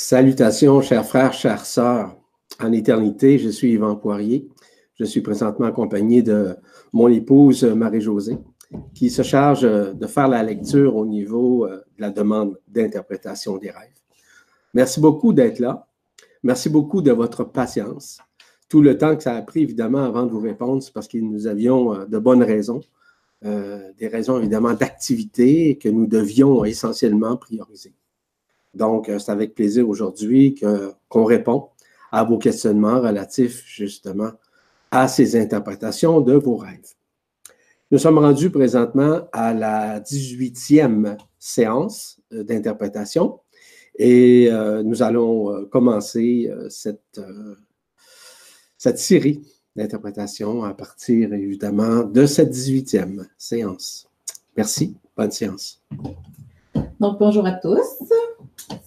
Salutations, chers frères, chères sœurs. En éternité, je suis Yvan Poirier. Je suis présentement accompagné de mon épouse Marie-Josée, qui se charge de faire la lecture au niveau euh, de la demande d'interprétation des rêves. Merci beaucoup d'être là. Merci beaucoup de votre patience. Tout le temps que ça a pris, évidemment, avant de vous répondre, c'est parce que nous avions euh, de bonnes raisons, euh, des raisons évidemment d'activité que nous devions essentiellement prioriser. Donc, euh, c'est avec plaisir aujourd'hui qu'on répond à vos questionnements relatifs justement à ces interprétations de vos rêves. Nous sommes rendus présentement à la 18e séance euh, d'interprétation et euh, nous allons commencer cette, cette série d'interprétation à partir évidemment de cette 18e séance. Merci, bonne séance. Donc, bonjour à tous.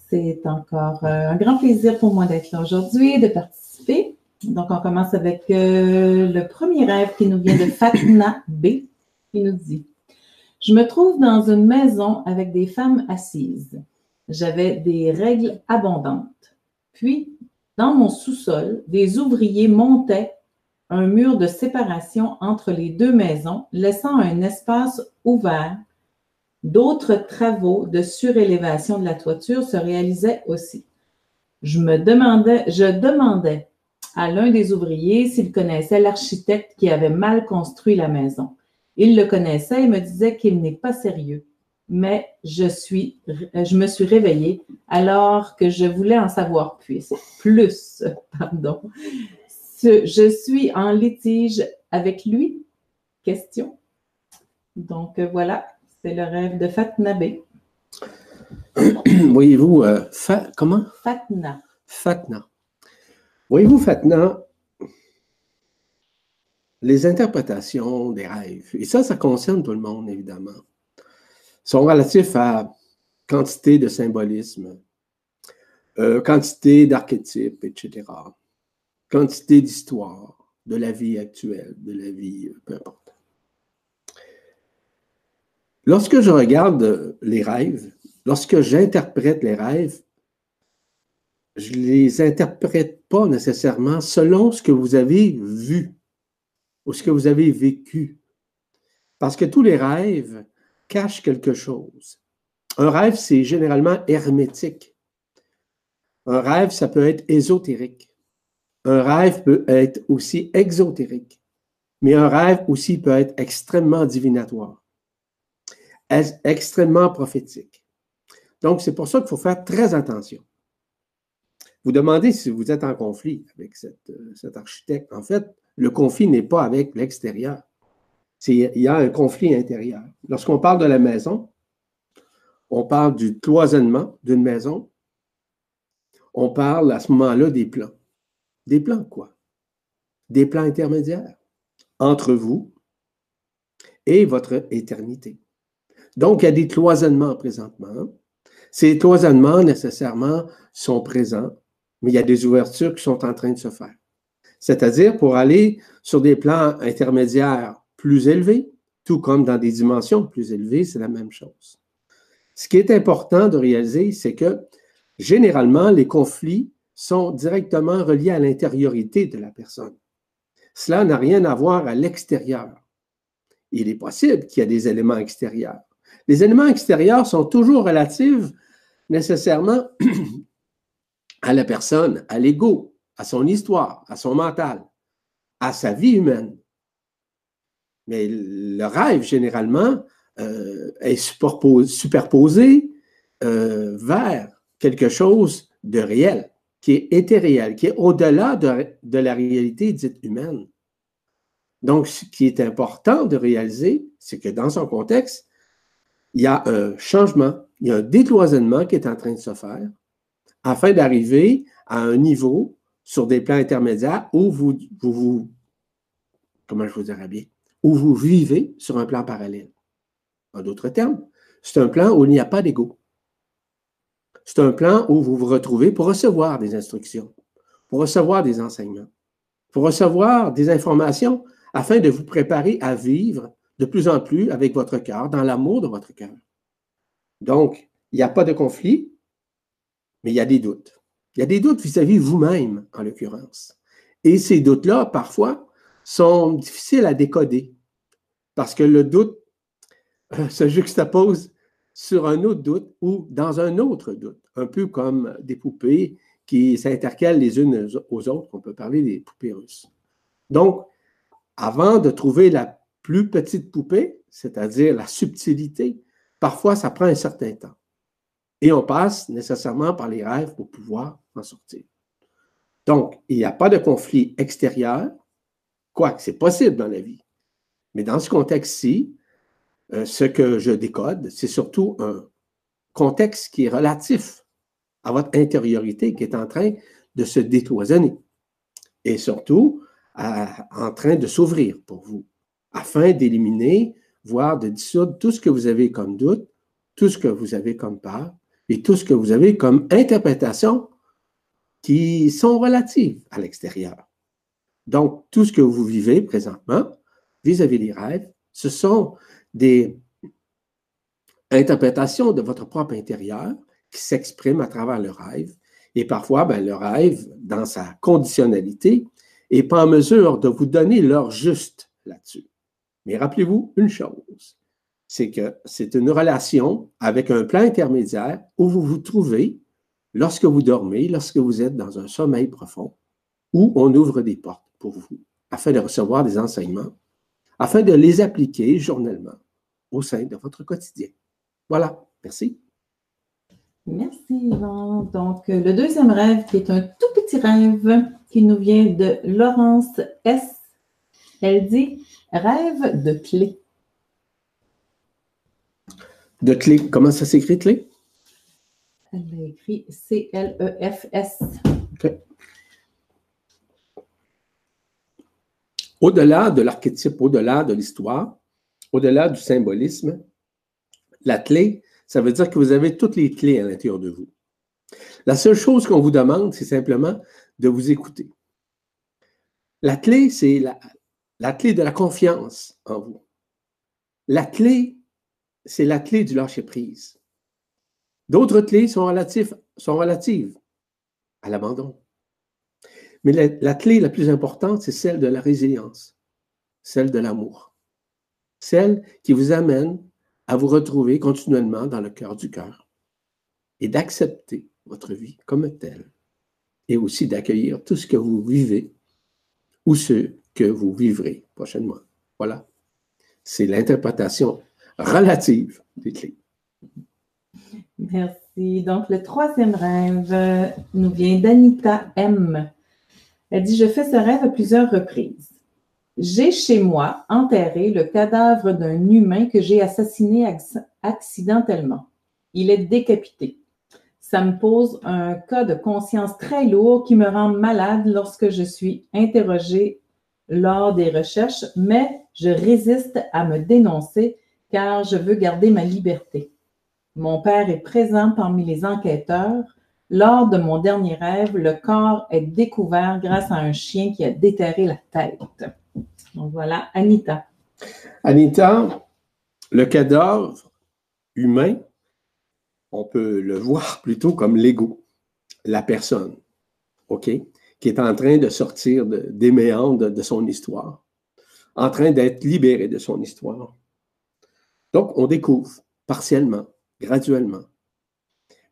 C'est encore euh, un grand plaisir pour moi d'être là aujourd'hui, de participer. Donc, on commence avec euh, le premier rêve qui nous vient de Fatna B, qui nous dit Je me trouve dans une maison avec des femmes assises. J'avais des règles abondantes. Puis, dans mon sous-sol, des ouvriers montaient un mur de séparation entre les deux maisons, laissant un espace ouvert D'autres travaux de surélévation de la toiture se réalisaient aussi. Je me demandais, je demandais à l'un des ouvriers s'il connaissait l'architecte qui avait mal construit la maison. Il le connaissait et me disait qu'il n'est pas sérieux. Mais je suis, me suis réveillée alors que je voulais en savoir plus. Plus, pardon. Je suis en litige avec lui? Question. Donc voilà, c'est le rêve de Fatna B. Voyez-vous, euh, comment? Fatna. Fatna. Voyez-vous, Fatna, les interprétations des rêves, et ça, ça concerne tout le monde, évidemment, sont relatifs à quantité de symbolisme, euh, quantité d'archétypes, etc., quantité d'histoire de la vie actuelle, de la vie, euh, peu importe. Lorsque je regarde les rêves, lorsque j'interprète les rêves, je ne les interprète pas nécessairement selon ce que vous avez vu ou ce que vous avez vécu. Parce que tous les rêves cachent quelque chose. Un rêve, c'est généralement hermétique. Un rêve, ça peut être ésotérique. Un rêve peut être aussi exotérique. Mais un rêve aussi peut être extrêmement divinatoire extrêmement prophétique. Donc, c'est pour ça qu'il faut faire très attention. Vous demandez si vous êtes en conflit avec euh, cet architecte. En fait, le conflit n'est pas avec l'extérieur. Il y a un conflit intérieur. Lorsqu'on parle de la maison, on parle du cloisonnement d'une maison. On parle à ce moment-là des plans. Des plans quoi? Des plans intermédiaires entre vous et votre éternité. Donc, il y a des cloisonnements présentement. Ces cloisonnements, nécessairement, sont présents, mais il y a des ouvertures qui sont en train de se faire. C'est-à-dire pour aller sur des plans intermédiaires plus élevés, tout comme dans des dimensions plus élevées, c'est la même chose. Ce qui est important de réaliser, c'est que généralement, les conflits sont directement reliés à l'intériorité de la personne. Cela n'a rien à voir à l'extérieur. Il est possible qu'il y ait des éléments extérieurs. Les éléments extérieurs sont toujours relatifs nécessairement à la personne, à l'ego, à son histoire, à son mental, à sa vie humaine. Mais le rêve, généralement, euh, est superposé euh, vers quelque chose de réel, qui est éthéréel, qui est au-delà de, de la réalité dite humaine. Donc, ce qui est important de réaliser, c'est que dans son contexte, il y a un changement, il y a un décloisonnement qui est en train de se faire afin d'arriver à un niveau sur des plans intermédiaires où vous, vous, comment je vous dirais bien, où vous vivez sur un plan parallèle. En d'autres termes, c'est un plan où il n'y a pas d'ego. C'est un plan où vous vous retrouvez pour recevoir des instructions, pour recevoir des enseignements, pour recevoir des informations afin de vous préparer à vivre de plus en plus avec votre cœur, dans l'amour de votre cœur. Donc, il n'y a pas de conflit, mais il y a des doutes. Il y a des doutes vis-à-vis vous-même, en l'occurrence. Et ces doutes-là, parfois, sont difficiles à décoder parce que le doute euh, se juxtapose sur un autre doute ou dans un autre doute, un peu comme des poupées qui s'intercalent les unes aux autres. On peut parler des poupées russes. Donc, avant de trouver la plus petite poupée, c'est-à-dire la subtilité, parfois ça prend un certain temps. Et on passe nécessairement par les rêves pour pouvoir en sortir. Donc, il n'y a pas de conflit extérieur, quoique c'est possible dans la vie. Mais dans ce contexte-ci, euh, ce que je décode, c'est surtout un contexte qui est relatif à votre intériorité qui est en train de se détoisonner et surtout en train de s'ouvrir pour vous afin d'éliminer, voire de dissoudre tout ce que vous avez comme doute, tout ce que vous avez comme peur et tout ce que vous avez comme interprétation qui sont relatives à l'extérieur. Donc, tout ce que vous vivez présentement vis-à-vis des rêves, ce sont des interprétations de votre propre intérieur qui s'expriment à travers le rêve. Et parfois, ben, le rêve, dans sa conditionnalité, n'est pas en mesure de vous donner l'heure juste là-dessus. Mais rappelez-vous une chose, c'est que c'est une relation avec un plan intermédiaire où vous vous trouvez lorsque vous dormez, lorsque vous êtes dans un sommeil profond, où on ouvre des portes pour vous afin de recevoir des enseignements, afin de les appliquer journellement au sein de votre quotidien. Voilà, merci. Merci Yvan. Donc, le deuxième rêve, qui est un tout petit rêve qui nous vient de Laurence S. Elle dit Rêve de clé. De clé, comment ça s'écrit, clé? Elle a écrit C-L-E-F-S. OK. Au-delà de l'archétype, au-delà de l'histoire, au-delà du symbolisme, la clé, ça veut dire que vous avez toutes les clés à l'intérieur de vous. La seule chose qu'on vous demande, c'est simplement de vous écouter. La clé, c'est la, la clé de la confiance en vous. La clé, c'est la clé du lâcher-prise. D'autres clés sont relatives, sont relatives à l'abandon. Mais la, la, clé la plus importante, c'est celle de la résilience, celle de l'amour, celle qui vous amène à vous retrouver continuellement dans le cœur du cœur et d'accepter votre vie comme telle et aussi d'accueillir tout ce que vous vivez ou ce que vous vivrez prochainement. Voilà. C'est l'interprétation relative des clés. Merci. Donc, le troisième rêve nous vient d'Anita M. Elle dit, je fais ce rêve à plusieurs reprises. J'ai chez moi enterré le cadavre d'un humain que j'ai assassiné accidentellement. Il est décapité. Ça me pose un cas de conscience très lourd qui me rend malade lorsque je suis interrogée lors des recherches, mais je résiste à me dénoncer car je veux garder ma liberté. Mon père est présent parmi les enquêteurs. Lors de mon dernier rêve, le corps est découvert grâce à un chien qui a déterré la tête. Donc voilà, Anita. Anita, le cadavre humain, on peut le voir plutôt comme l'ego, la personne. OK? Qui est en train de sortir des méandres de son histoire, en train d'être libéré de son histoire. Donc, on découvre partiellement, graduellement.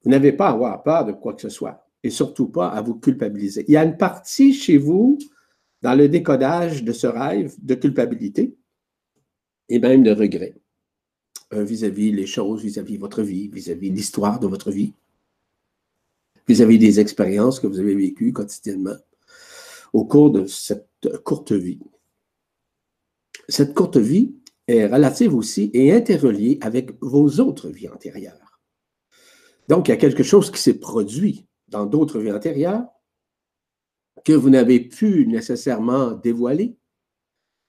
Vous n'avez pas à avoir peur de quoi que ce soit et surtout pas à vous culpabiliser. Il y a une partie chez vous, dans le décodage de ce rêve, de culpabilité et même de regret euh, vis-à-vis les choses, vis-à-vis votre vie, vis-à-vis l'histoire de votre vie vis-à-vis des expériences que vous avez vécues quotidiennement au cours de cette courte vie. Cette courte vie est relative aussi et interreliée avec vos autres vies antérieures. Donc, il y a quelque chose qui s'est produit dans d'autres vies antérieures que vous n'avez pu nécessairement dévoiler.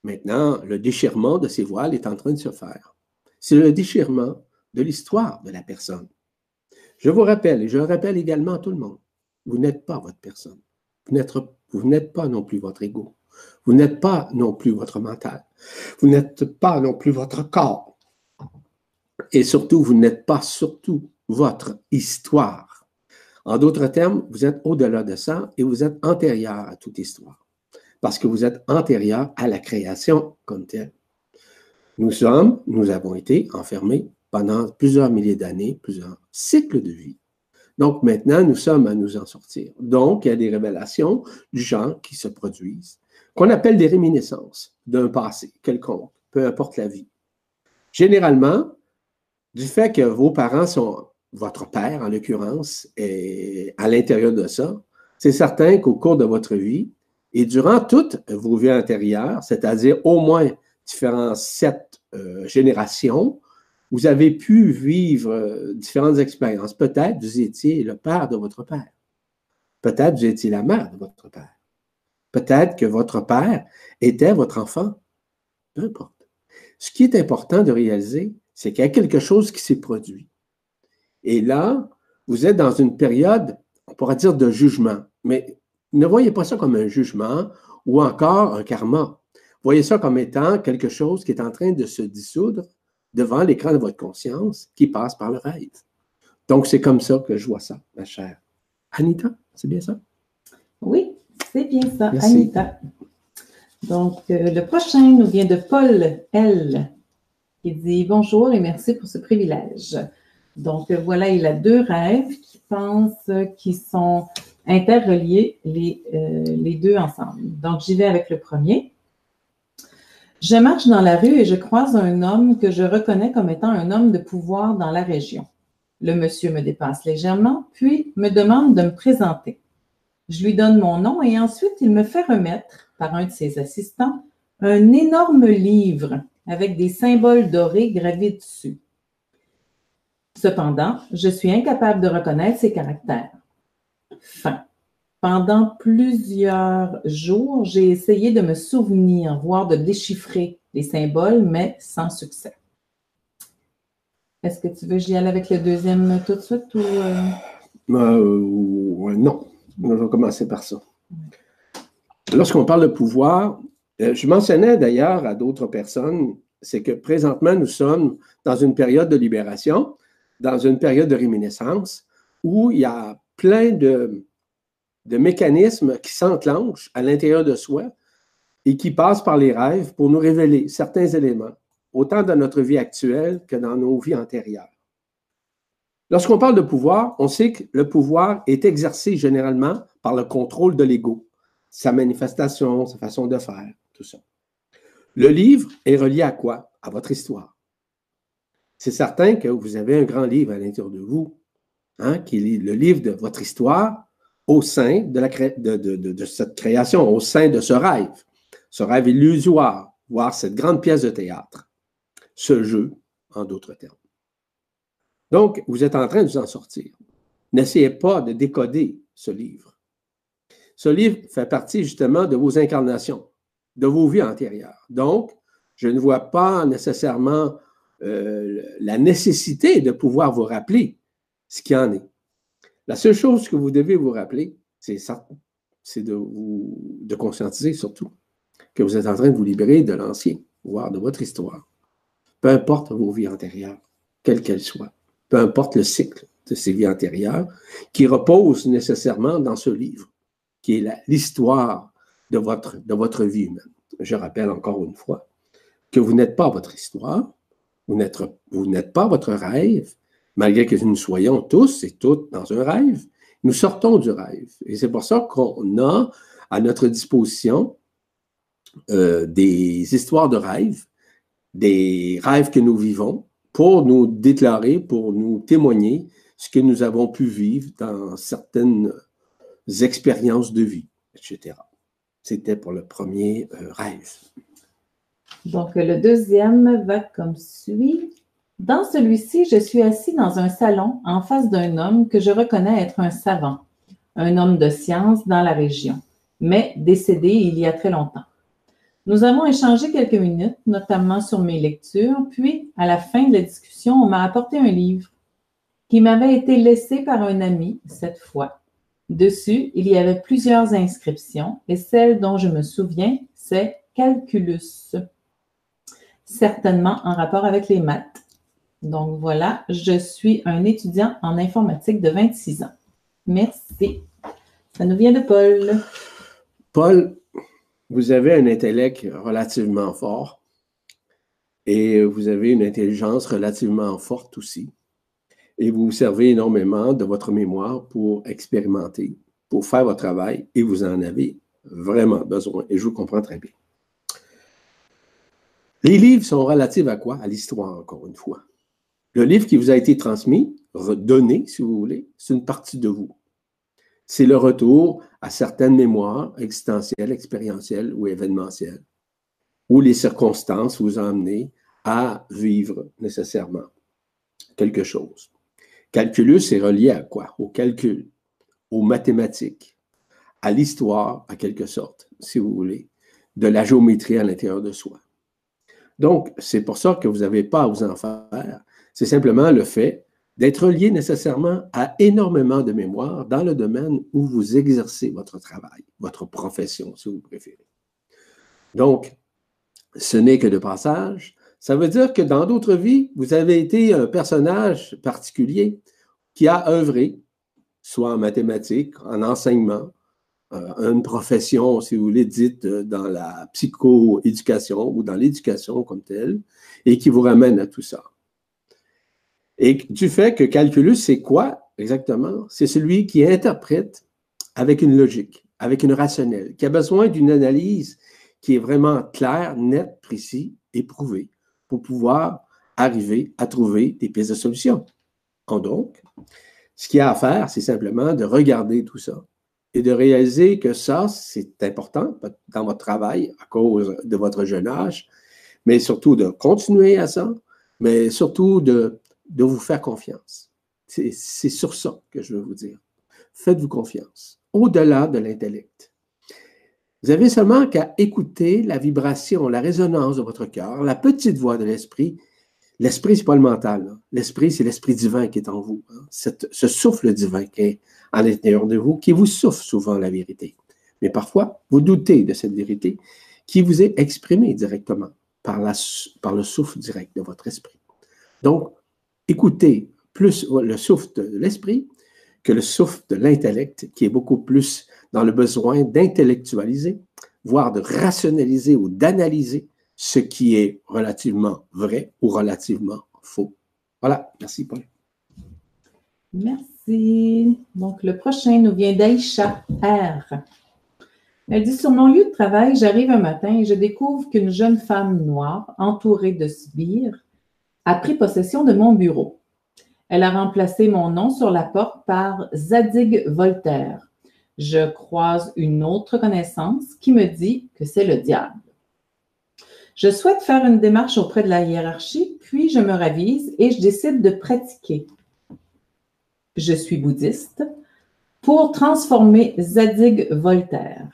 Maintenant, le déchirement de ces voiles est en train de se faire. C'est le déchirement de l'histoire de la personne. Je vous rappelle, et je le rappelle également à tout le monde, vous n'êtes pas votre personne. Vous n'êtes pas non plus votre ego. Vous n'êtes pas non plus votre mental. Vous n'êtes pas non plus votre corps. Et surtout, vous n'êtes pas surtout votre histoire. En d'autres termes, vous êtes au-delà de ça et vous êtes antérieur à toute histoire, parce que vous êtes antérieur à la création comme telle. Nous sommes, nous avons été enfermés pendant plusieurs milliers d'années, plusieurs cycles de vie. Donc maintenant, nous sommes à nous en sortir. Donc, il y a des révélations du genre qui se produisent, qu'on appelle des réminiscences d'un passé quelconque, peu importe la vie. Généralement, du fait que vos parents sont, votre père en l'occurrence, est à l'intérieur de ça, c'est certain qu'au cours de votre vie et durant toutes vos vies antérieures, c'est-à-dire au moins différentes sept euh, générations, vous avez pu vivre euh, différentes expériences. Peut-être vous étiez le père de votre père. Peut-être vous étiez la mère de votre père. Peut-être que votre père était votre enfant. Peu importe. Ce qui est important de réaliser, c'est qu'il y a quelque chose qui s'est produit. Et là, vous êtes dans une période, on pourrait dire, de jugement. Mais ne voyez pas ça comme un jugement ou encore un karma. Voyez ça comme étant quelque chose qui est en train de se dissoudre devant l'écran de votre conscience qui passe par le rêve. Donc, c'est comme ça que je vois ça, ma chère. Anita, c'est bien ça? Oui, c'est bien ça, Anita. Donc, euh, le prochain nous vient de Paul L. qui dit Bonjour et merci pour ce privilège. Donc, euh, voilà, il a deux rêves qui pensent qu'ils sont interreliés les, euh, les deux ensemble. Donc, j'y vais avec le premier. Je marche dans la rue et je croise un homme que je reconnais comme étant un homme de pouvoir dans la région. Le monsieur me dépasse légèrement, puis me demande de me présenter. Je lui donne mon nom et ensuite il me fait remettre, par un de ses assistants, un énorme livre avec des symboles dorés gravés dessus. Cependant, je suis incapable de reconnaître ses caractères. Fin. Pendant plusieurs jours, j'ai essayé de me souvenir, voire de déchiffrer les symboles, mais sans succès. Est-ce que tu veux que j'y aille avec le deuxième tout de suite ou. Euh? Euh, non. On va commencer par ça. Lorsqu'on parle de pouvoir, euh, je mentionnais d'ailleurs à d'autres personnes, c'est que présentement, nous sommes dans une période de libération, dans une période de réminiscence, où il y a plein de, de mécanismes qui s'enclenchent à l'intérieur de soi et qui passent par les rêves pour nous révéler certains éléments, autant dans notre vie actuelle que dans nos vies antérieures. Lorsqu'on parle de pouvoir, on sait que le pouvoir est exercé généralement par le contrôle de l'ego, sa manifestation, sa façon de faire, tout ça. Le livre est relié à quoi? À votre histoire. C'est certain que vous avez un grand livre à l'intérieur de vous, hein, qui est le livre de votre histoire, au sein de, cette création, au sein de ce rêve, ce rêve illusoire, voire cette grande pièce de théâtre, ce jeu, en d'autres termes. Donc, vous êtes en train de vous en sortir. N'essayez pas de décoder ce livre. Ce livre fait partie justement de vos incarnations, de vos vies antérieures. Donc, je ne vois pas nécessairement euh, la nécessité de pouvoir vous rappeler ce qui en est. La seule chose que vous devez vous rappeler, c'est ça, c'est de vous de conscientiser surtout que vous êtes en train de vous libérer de l'ancien, voire de votre histoire. Peu importe vos vies antérieures, quelles qu'elles soient, peu importe le cycle de ces vies antérieures, qui repose nécessairement dans ce livre, qui est l'histoire de votre, de votre vie humaine. Je rappelle encore une fois que vous n'êtes pas votre histoire, vous n'êtes pas votre rêve, malgré que nous soyons tous et toutes dans un rêve, nous sortons du rêve. Et c'est pour ça qu'on a à notre disposition euh, des histoires de rêves, des rêves que nous vivons, pour nous déclarer, pour nous témoigner ce que nous avons pu vivre dans certaines expériences de vie, etc. C'était pour le premier euh, rêve. Donc, le deuxième va comme suit. Dans celui-ci, je suis assis dans un salon en face d'un homme que je reconnais être un savant, un homme de science dans la région, mais décédé il y a très longtemps. Nous avons échangé quelques minutes, notamment sur mes lectures, puis à la fin de la discussion, on m'a apporté un livre qui m'avait été laissé par un ami cette fois. Dessus, il y avait plusieurs inscriptions et celle dont je me souviens, c'est Calculus, certainement en rapport avec les maths. Donc voilà, je suis un étudiant en informatique de 26 ans. Merci. Ça nous vient de Paul. Paul, vous avez un intellect relativement fort et vous avez une intelligence relativement forte aussi. Et vous vous servez énormément de votre mémoire pour expérimenter, pour faire votre travail et vous en avez vraiment besoin. Et je vous comprends très bien. Les livres sont relatifs à quoi? À l'histoire, encore une fois. Le livre qui vous a été transmis, redonné, si vous voulez, c'est une partie de vous. C'est le retour à certaines mémoires existentielles, expérientielles ou événementielles, où les circonstances vous ont amené à vivre nécessairement quelque chose. Calculus est relié à quoi? Au calcul, aux mathématiques, à l'histoire, à quelque sorte, si vous voulez, de la géométrie à l'intérieur de soi. Donc, c'est pour ça que vous n'avez pas à vous en faire. C'est simplement le fait d'être lié nécessairement à énormément de mémoire dans le domaine où vous exercez votre travail, votre profession, si vous préférez. Donc, ce n'est que de passage. Ça veut dire que dans d'autres vies, vous avez été un personnage particulier qui a œuvré, soit en mathématiques, en enseignement, euh, une profession, si vous voulez, dite euh, dans la psychoéducation ou dans l'éducation comme telle, et qui vous ramène à tout ça. Et du fait que calculus, c'est quoi exactement? C'est celui qui interprète avec une logique, avec une rationnelle, qui a besoin d'une analyse qui est vraiment claire, nette, précis, éprouvée, pour pouvoir arriver à trouver des pistes de solution. Donc, ce qu'il y a à faire, c'est simplement de regarder tout ça et de réaliser que ça, c'est important dans votre travail à cause de votre jeune âge, mais surtout de continuer à ça, mais surtout de de vous faire confiance. C'est sur ça que je veux vous dire. Faites-vous confiance, au-delà de l'intellect. Vous avez seulement qu'à écouter la vibration, la résonance de votre cœur, la petite voix de l'esprit. L'esprit, ce n'est pas le mental. L'esprit, c'est l'esprit divin qui est en vous. Hein. ce souffle divin qui est à l'intérieur de vous, qui vous souffle souvent la vérité. Mais parfois, vous doutez de cette vérité qui vous est exprimée directement par le souffle direct de votre esprit. Donc, écoutez plus le souffle de l'esprit que le souffle de l'intellect, qui est beaucoup plus dans le besoin d'intellectualiser, voire de rationaliser ou d'analyser ce qui est relativement vrai ou relativement faux. Voilà, merci Paul. Merci. Donc, le prochain nous vient d'Aïcha R. Elle dit Sur mon lieu de travail, j'arrive un matin et je découvre qu'une jeune femme noire, entourée de sbires, a pris possession de mon bureau. Elle a remplacé mon nom sur la porte par Zadig Voltaire. Je croise une autre connaissance qui me dit que c'est le diable. Je souhaite faire une démarche auprès de la hiérarchie, puis je me ravise et je décide de pratiquer. Je suis bouddhiste pour transformer Zadig Voltaire.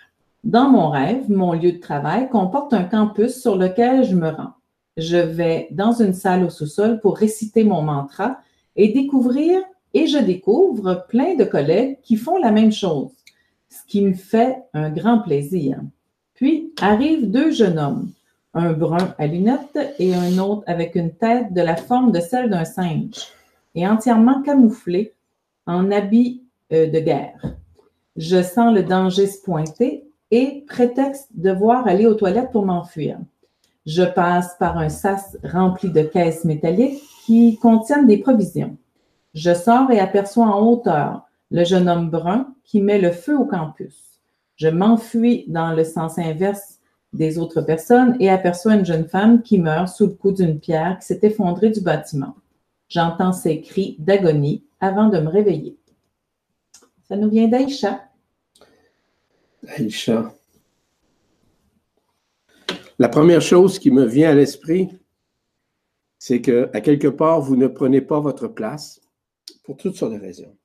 Dans mon rêve, mon lieu de travail comporte un campus sur lequel je me rends je vais dans une salle au sous-sol pour réciter mon mantra et découvrir, et je découvre plein de collègues qui font la même chose, ce qui me fait un grand plaisir. Puis arrivent deux jeunes hommes, un brun à lunettes et un autre avec une tête de la forme de celle d'un singe et entièrement camouflé en habit euh, de guerre. Je sens le danger se pointer et prétexte devoir aller aux toilettes pour m'enfuir. Je passe par un sas rempli de caisses métalliques qui contiennent des provisions. Je sors et aperçois en hauteur le jeune homme brun qui met le feu au campus. Je m'enfuis dans le sens inverse des autres personnes et aperçois une jeune femme qui meurt sous le coup d'une pierre qui s'est effondrée du bâtiment. J'entends ses cris d'agonie avant de me réveiller. Ça nous vient d'Aïcha. Aïcha. La première chose qui me vient à l'esprit, c'est que, à quelque part, vous ne prenez pas votre place pour toutes sortes de raisons.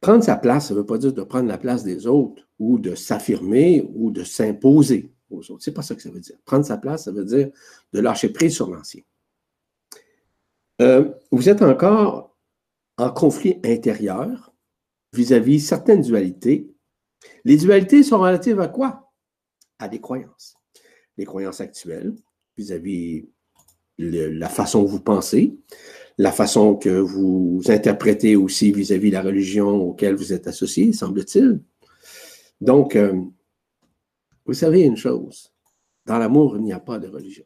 Prendre sa place, ça ne veut pas dire de prendre la place des autres ou de s'affirmer ou de s'imposer aux autres. Ce n'est pas ça que ça veut dire. Prendre sa place, ça veut dire de lâcher prise sur l'ancien. Euh, vous êtes encore en conflit intérieur vis-à-vis -vis certaines dualités. Les dualités sont relatives à quoi? À des croyances les croyances actuelles vis-à-vis la façon dont vous pensez, la façon que vous interprétez aussi vis-à-vis de la religion auquel vous êtes associé, semble-t-il. Donc, euh, vous savez une chose, dans l'amour, il n'y a pas de religion.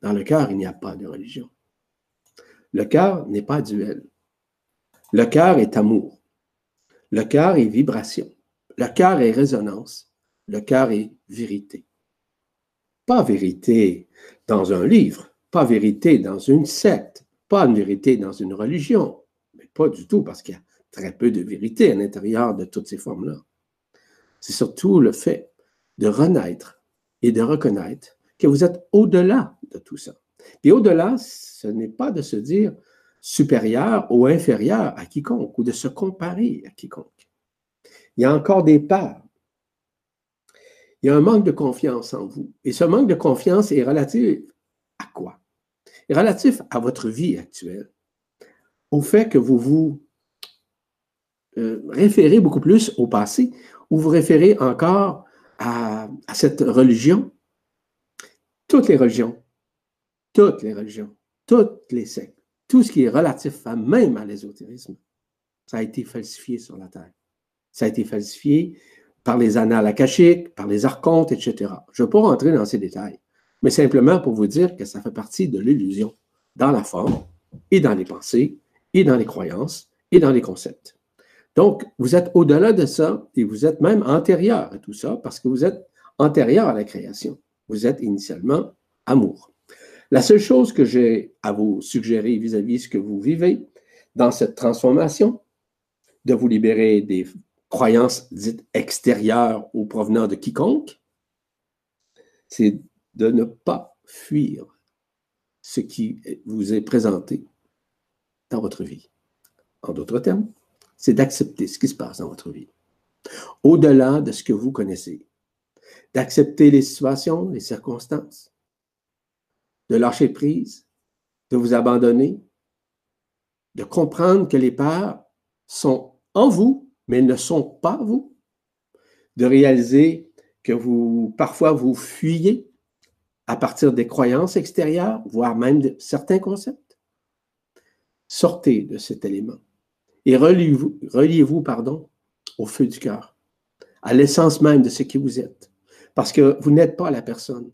Dans le cœur, il n'y a pas de religion. Le cœur n'est pas duel. Le cœur est amour. Le cœur est vibration. Le cœur est résonance. Le cœur est vérité. Pas vérité dans un livre, pas vérité dans une secte, pas une vérité dans une religion, mais pas du tout, parce qu'il y a très peu de vérité à l'intérieur de toutes ces formes-là. C'est surtout le fait de renaître et de reconnaître que vous êtes au-delà de tout ça. Et au-delà, ce n'est pas de se dire supérieur ou inférieur à quiconque ou de se comparer à quiconque. Il y a encore des peurs. Il y a un manque de confiance en vous. Et ce manque de confiance est relatif à quoi? relatif à votre vie actuelle, au fait que vous vous euh, référez beaucoup plus au passé ou vous référez encore à, cette religion. Toutes les religions, toutes les religions, toutes les sectes, tout ce qui est relatif même à l'ésotérisme, ça a été falsifié sur la Terre. Ça a été falsifié par les annales akashiques, par les archontes, etc. Je ne vais pas rentrer dans ces détails mais simplement pour vous dire que ça fait partie de l'illusion dans la forme et dans les pensées et dans les croyances et dans les concepts. Donc, vous êtes au-delà de ça et vous êtes même antérieur à tout ça parce que vous êtes antérieur à la création. Vous êtes initialement amour. La seule chose que j'ai à vous suggérer vis-à-vis de ce que vous vivez dans cette transformation, de vous libérer des croyances dites extérieures ou provenant de quiconque, c'est de ne pas fuir ce qui vous est présenté dans votre vie. En d'autres termes, c'est d'accepter ce qui se passe dans votre vie, au-delà de ce que vous connaissez, d'accepter les situations, les circonstances, de lâcher prise, de vous abandonner, de comprendre que les peurs sont en vous, mais ne sont pas vous, de réaliser que vous, parfois, vous fuyez à partir des croyances extérieures, voire même de certains concepts. Sortez de cet élément et reliez-vous, reliez-vous pardon, au feu du cœur, à l'essence même de ce qui vous êtes. Parce que vous n'êtes pas la personne.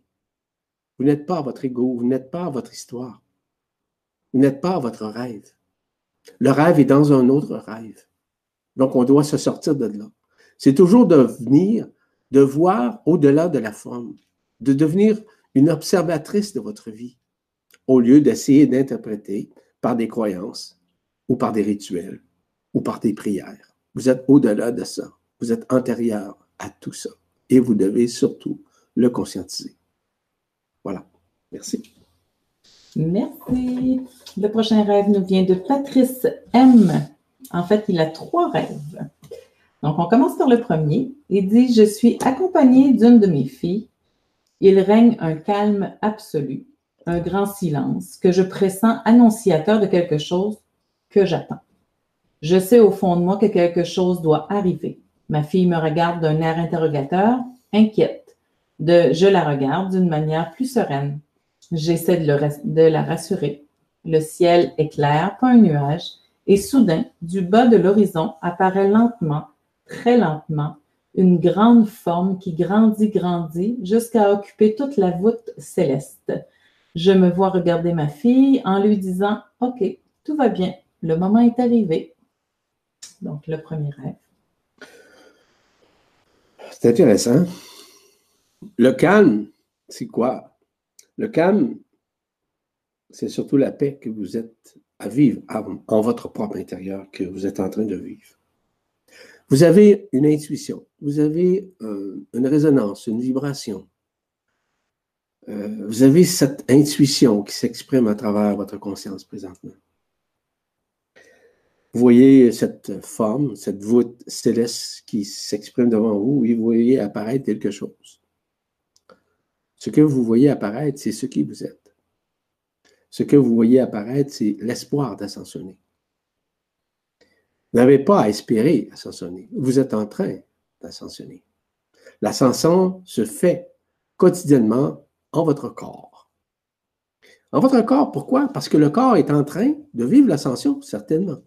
Vous n'êtes pas votre ego, vous n'êtes pas votre histoire. Vous n'êtes pas votre rêve. Le rêve est dans un autre rêve. Donc, on doit se sortir de là. C'est toujours de venir, de voir au-delà de la forme, de devenir une observatrice de votre vie, au lieu d'essayer d'interpréter par des croyances ou par des rituels ou par des prières. Vous êtes au-delà de ça. Vous êtes antérieur à tout ça. Et vous devez surtout le conscientiser. Voilà. Merci. Merci. Le prochain rêve nous vient de Patrice M. En fait, il a trois rêves. Donc, on commence par le premier. Il dit Je suis accompagné d'une de mes filles il règne un calme absolu, un grand silence que je pressens annonciateur de quelque chose que j'attends. Je sais au fond de moi que quelque chose doit arriver. Ma fille me regarde d'un air interrogateur, inquiète. De je la regarde d'une manière plus sereine. J'essaie de, de la rassurer. Le ciel est clair, pas un nuage, et soudain, du bas de l'horizon apparaît lentement, très lentement, une grande forme qui grandit, grandit, jusqu'à occuper toute la voûte céleste. Je me vois regarder ma fille en lui disant OK, tout va bien, le moment est arrivé. Donc, le premier rêve. C'est intéressant. Le calme, c'est quoi? Le calme, c'est surtout la paix que vous êtes à vivre en votre propre intérieur, que vous êtes en train de vivre. Vous avez une intuition, vous avez euh, une résonance, une vibration. Euh, vous avez cette intuition qui s'exprime à travers votre conscience présentement. Vous voyez cette forme, cette voûte céleste qui s'exprime devant vous et vous voyez apparaître quelque chose. Ce que vous voyez apparaître, c'est ce qui vous êtes. Ce que vous voyez apparaître, c'est l'espoir d'ascensionner. Vous n'avez pas à espérer ascensionner. Vous êtes en train d'ascensionner. L'ascension se fait quotidiennement en votre corps. En votre corps, pourquoi? Parce que le corps est en train de vivre l'ascension, certainement,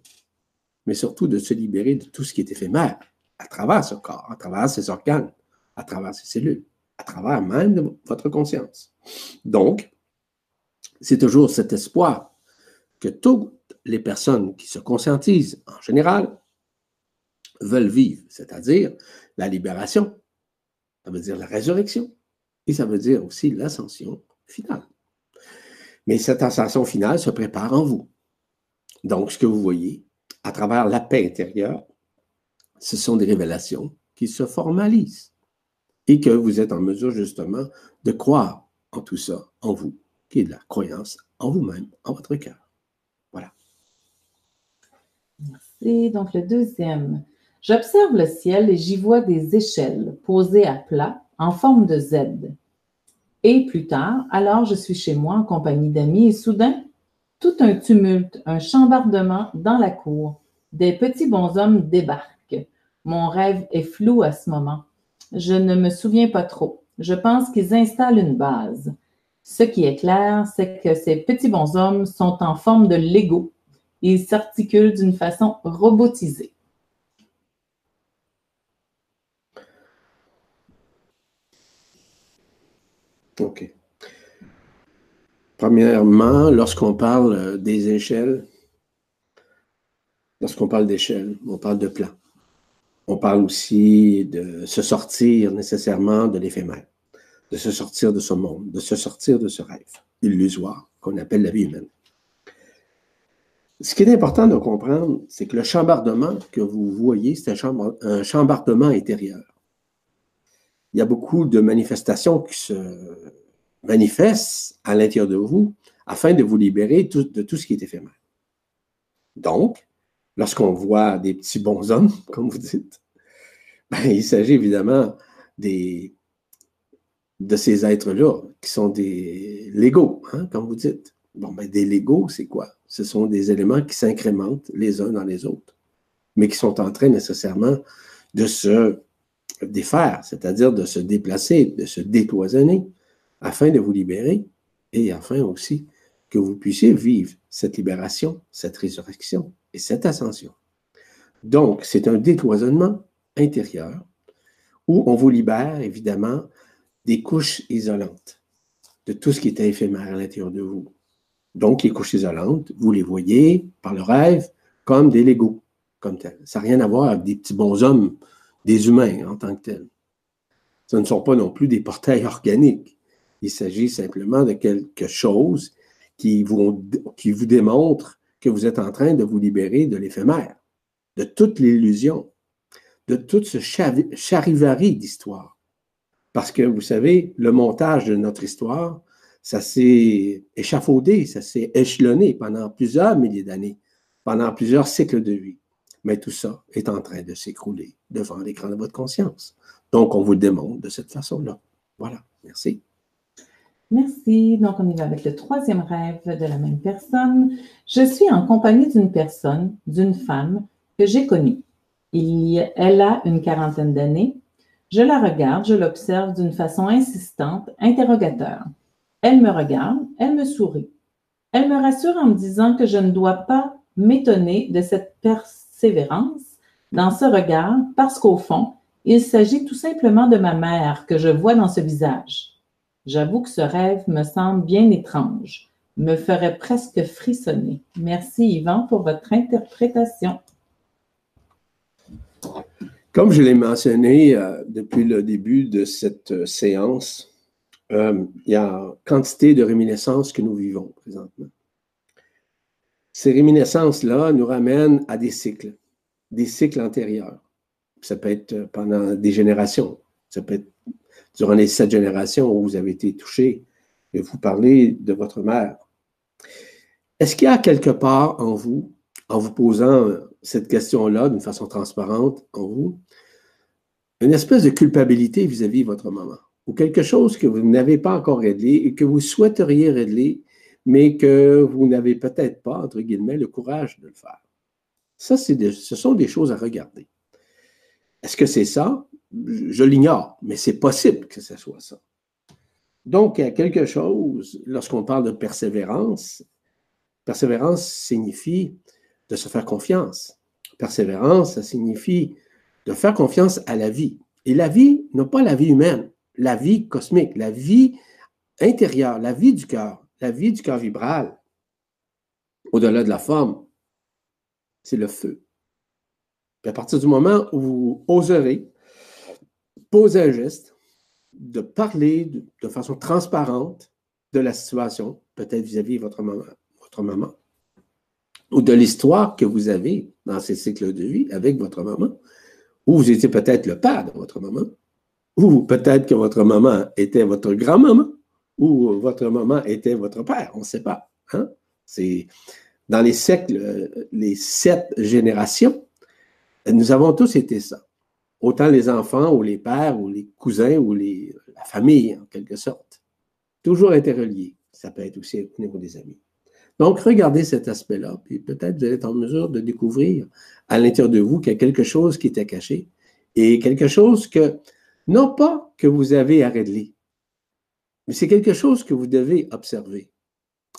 mais surtout de se libérer de tout ce qui est éphémère à travers ce corps, à travers ses organes, à travers ses cellules, à travers même votre conscience. Donc, c'est toujours cet espoir que toutes les personnes qui se conscientisent en général veulent vivre, c'est-à-dire la libération, ça veut dire la résurrection, et ça veut dire aussi l'ascension finale. Mais cette ascension finale se prépare en vous. Donc, ce que vous voyez à travers la paix intérieure, ce sont des révélations qui se formalisent et que vous êtes en mesure justement de croire en tout ça, en vous, qui est de la croyance en vous-même, en votre cœur. Voilà. Merci. Donc le deuxième. J'observe le ciel et j'y vois des échelles posées à plat en forme de Z. Et plus tard, alors je suis chez moi en compagnie d'amis et soudain, tout un tumulte, un chambardement dans la cour. Des petits bonshommes débarquent. Mon rêve est flou à ce moment. Je ne me souviens pas trop. Je pense qu'ils installent une base. Ce qui est clair, c'est que ces petits bonshommes sont en forme de Lego. Ils s'articulent d'une façon robotisée. OK. Premièrement, lorsqu'on parle euh, des échelles, lorsqu'on parle d'échelles, on parle de plan. On parle aussi de se sortir nécessairement de l'éphémère, de se sortir de ce monde, de se sortir de ce rêve illusoire qu'on appelle la vie humaine. Ce qui est important de comprendre, c'est que le chambardement que vous voyez, c'est un, chambardement intérieur il y a beaucoup de manifestations qui se manifestent à l'intérieur de vous afin de vous libérer de tout ce qui est éphémère. Donc, lorsqu'on voit des petits bonshommes, comme vous dites, ben, il s'agit évidemment des, de ces êtres-là, qui sont des Legos, hein, comme vous dites. Bon, ben, des Legos, c'est quoi? Ce sont des éléments qui s'incrémentent les uns dans les autres, mais qui sont en train nécessairement de se défaire, c'est-à-dire de se déplacer, de se décloisonner, afin de vous libérer et afin aussi que vous puissiez vivre cette libération, cette résurrection et cette ascension. Donc, c'est un décloisonnement intérieur où on vous libère évidemment des couches isolantes, de tout ce qui est éphémère à l'intérieur de vous. Donc, les couches isolantes, vous les voyez par le rêve comme des Legos, comme tel. Ça n'a rien à voir avec des petits bonshommes des humains en tant que tels. Ce ne sont pas non plus des portails organiques. Il s'agit simplement de quelque chose qui vous, qui vous démontre que vous êtes en train de vous libérer de l'éphémère, de toute l'illusion, de tout ce charivari d'histoire. Parce que vous savez, le montage de notre histoire, ça s'est échafaudé, ça s'est échelonné pendant plusieurs milliers d'années, pendant plusieurs cycles de vie. Mais tout ça est en train de s'écrouler devant l'écran de votre conscience. Donc, on vous le démontre de cette façon-là. Voilà. Merci. Merci. Donc, on y va avec le troisième rêve de la même personne. Je suis en compagnie d'une personne, d'une femme que j'ai connue. elle a une quarantaine d'années. Je la regarde, je l'observe d'une façon insistante, interrogateur. Elle me regarde, elle me sourit. Elle me rassure en me disant que je ne dois pas m'étonner de cette personne sévérance dans ce regard parce qu'au fond, il s'agit tout simplement de ma mère que je vois dans ce visage. J'avoue que ce rêve me semble bien étrange, me ferait presque frissonner. Merci Yvan pour votre interprétation. Comme je l'ai mentionné euh, depuis le début de cette euh, séance, euh, il y a quantité de réminiscences que nous vivons présentement. Ces réminiscences-là nous ramènent à des cycles, des cycles antérieurs. Ça peut être pendant des générations. Ça peut être durant les sept générations où vous avez été touché et vous parlez de votre mère. Est-ce qu'il y a quelque part en vous, en vous posant cette question-là d'une façon transparente en vous, une espèce de culpabilité vis-à-vis -vis votre maman ou quelque chose que vous n'avez pas encore réglé et que vous souhaiteriez régler mais que vous n'avez peut-être pas, entre guillemets, le courage de le faire. Ça, ce sont des choses à regarder. Est-ce que c'est ça? Je l'ignore, mais c'est possible que ce soit ça. Donc, il y a quelque chose, lorsqu'on parle de persévérance, persévérance signifie de se faire confiance. Persévérance, ça signifie de faire confiance à la vie. Et la vie, non pas la vie humaine, la vie cosmique, la vie intérieure, la vie du cœur, la vie du cœur vibral, au-delà de la forme, c'est le feu. À partir du moment où vous oserez poser un geste, de parler de, façon transparente de la situation, peut-être vis-à-vis de votre maman, votre maman, ou de l'histoire que vous avez dans ces cycles de vie avec votre maman, ou vous étiez peut-être le père de votre maman, ou peut-être que votre maman était votre grand-maman, ou votre maman était votre père, on ne sait pas. Hein? C'est dans les siècles, les sept générations, nous avons tous été ça. Autant les enfants ou les pères ou les cousins ou les, la famille, en quelque sorte. Toujours interreliés. Ça peut être aussi au niveau des amis. Donc, regardez cet aspect-là, puis peut-être vous allez être en mesure de découvrir à l'intérieur de vous qu'il y a quelque chose qui était caché et quelque chose que, non pas que vous avez à régler, mais c'est quelque chose que vous devez observer.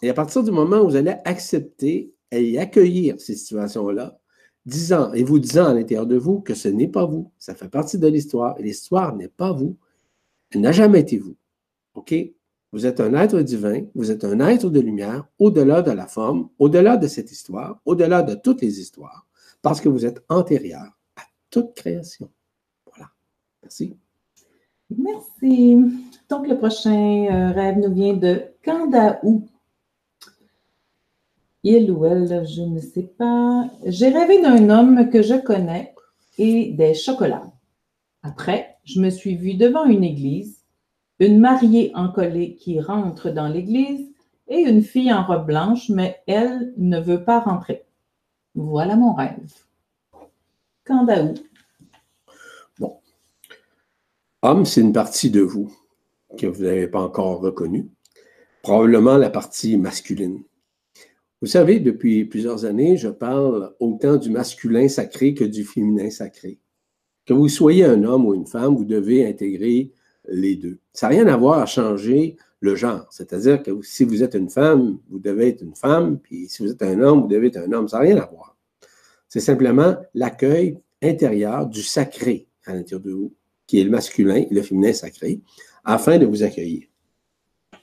Et à partir du moment où vous allez accepter et accueillir ces situations-là, disant et vous disant à l'intérieur de vous que ce n'est pas vous, ça fait partie de l'histoire, et l'histoire n'est pas vous, elle n'a jamais été vous. OK? Vous êtes un être divin, vous êtes un être de lumière, au-delà de la forme, au-delà de cette histoire, au-delà de toutes les histoires, parce que vous êtes antérieur à toute création. Voilà. Merci. Merci. Donc, le prochain euh, rêve nous vient de Kandaou. Il ou elle, je ne sais pas. J'ai rêvé d'un homme que je connais et des chocolats. Après, je me suis vue devant une église une mariée en collet qui rentre dans l'église et une fille en robe blanche, mais elle ne veut pas rentrer. Voilà mon rêve. Kandaou. Bon. Homme, c'est une partie de vous que vous n'avez pas encore reconnue, probablement la partie masculine. Vous savez, depuis plusieurs années, je parle autant du masculin sacré que du féminin sacré. Que vous soyez un homme ou une femme, vous devez intégrer les deux. Ça n'a rien à voir à changer le genre. C'est-à-dire que si vous êtes une femme, vous devez être une femme, puis si vous êtes un homme, vous devez être un homme. Ça n'a rien à voir. C'est simplement l'accueil intérieur du sacré à l'intérieur de vous, qui est le masculin le féminin sacré, afin de vous accueillir.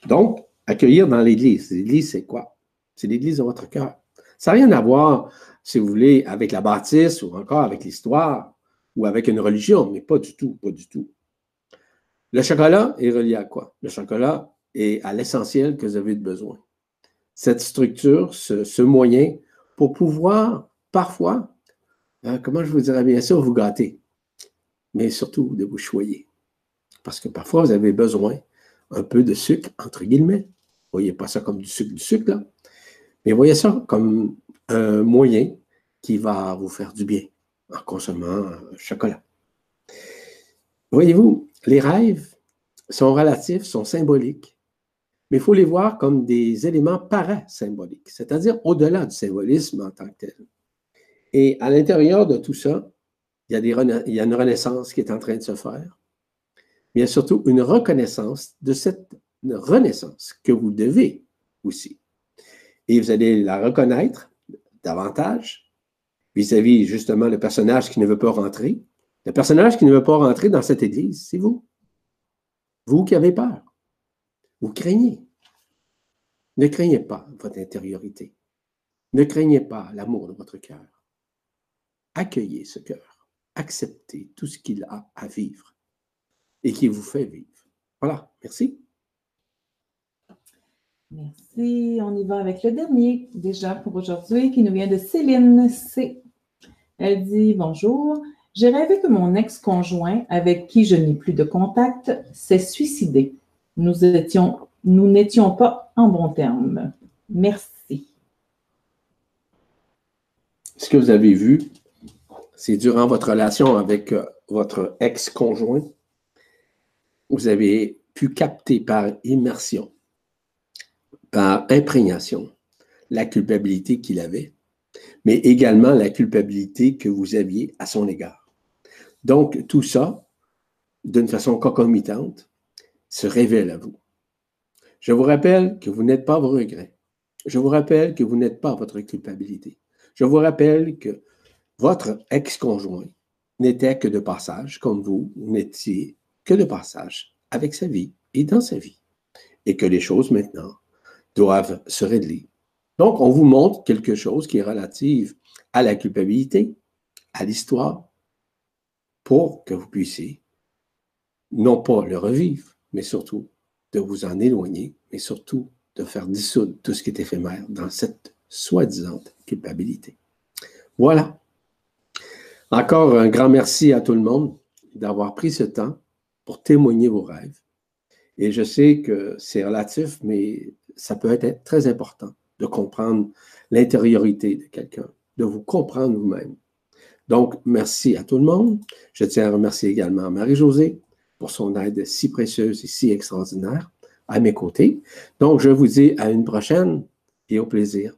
Donc, accueillir dans l'Église. L'Église, c'est quoi? C'est l'Église de votre cœur. Ça n'a rien à voir, si vous voulez, avec la bâtisse ou encore avec l'histoire ou avec une religion, mais pas du tout, pas du tout. Le chocolat est relié à quoi? Le chocolat est à l'essentiel que vous avez besoin. Cette structure, ce, moyen pour pouvoir parfois, hein, comment je vous dirais bien sûr, vous gâter, mais surtout de vous choyer. Parce que parfois, vous avez besoin un peu de sucre, entre guillemets. Voyez pas ça comme du sucre, du sucre, là. Mais voyez ça comme un moyen qui va vous faire du bien en consommant un chocolat. Voyez-vous, les rêves sont relatifs, sont symboliques, mais il faut les voir comme des éléments parasymboliques, c'est-à-dire au-delà du symbolisme en tant que tel. Et à l'intérieur de tout ça, il y, a une renaissance qui est en train de se faire, mais il y a surtout une reconnaissance de cette renaissance que vous devez aussi. Et vous allez la reconnaître davantage vis-à-vis justement le personnage qui ne veut pas rentrer, le personnage qui ne veut pas rentrer dans cette église, c'est vous. Vous qui avez peur. Vous craignez. Ne craignez pas votre intériorité. Ne craignez pas l'amour de votre cœur. Accueillez ce cœur. Acceptez tout ce qu'il a à vivre et qui vous fait vivre. Voilà, merci. Merci. On y va avec le dernier déjà pour aujourd'hui qui nous vient de Céline C. Elle dit bonjour. J'ai rêvé que mon ex-conjoint, avec qui je n'ai plus de contact, s'est suicidé. Nous étions, nous n'étions pas en bon terme. Merci. Ce que vous avez vu, c'est durant votre relation avec euh, votre ex-conjoint, vous avez pu capter par immersion, par imprégnation, la culpabilité qu'il avait, mais également la culpabilité que vous aviez à son égard. Donc, tout ça, d'une façon concomitante, se révèle à vous. Je vous rappelle que vous n'êtes pas vos regrets. Je vous rappelle que vous n'êtes pas votre culpabilité. Je vous rappelle que votre ex-conjoint n'était que de passage, comme vous n'étiez que de passage avec sa vie et dans sa vie, et que les choses maintenant doivent se régler. Donc, on vous montre quelque chose qui est relative à la culpabilité, à l'histoire, pour que vous puissiez non pas le revivre, mais surtout de vous en éloigner, mais surtout de faire dissoudre tout ce qui est éphémère dans cette soi-disant culpabilité. Voilà. Encore un grand merci à tout le monde d'avoir pris ce temps pour témoigner vos rêves. Et je sais que c'est relatif, mais ça peut être très important de comprendre l'intériorité de quelqu'un, de vous comprendre vous-même. Donc, merci à tout le monde. Je tiens à remercier également Marie-Josée pour son aide si précieuse et si extraordinaire à mes côtés. Donc, je vous dis à une prochaine et au plaisir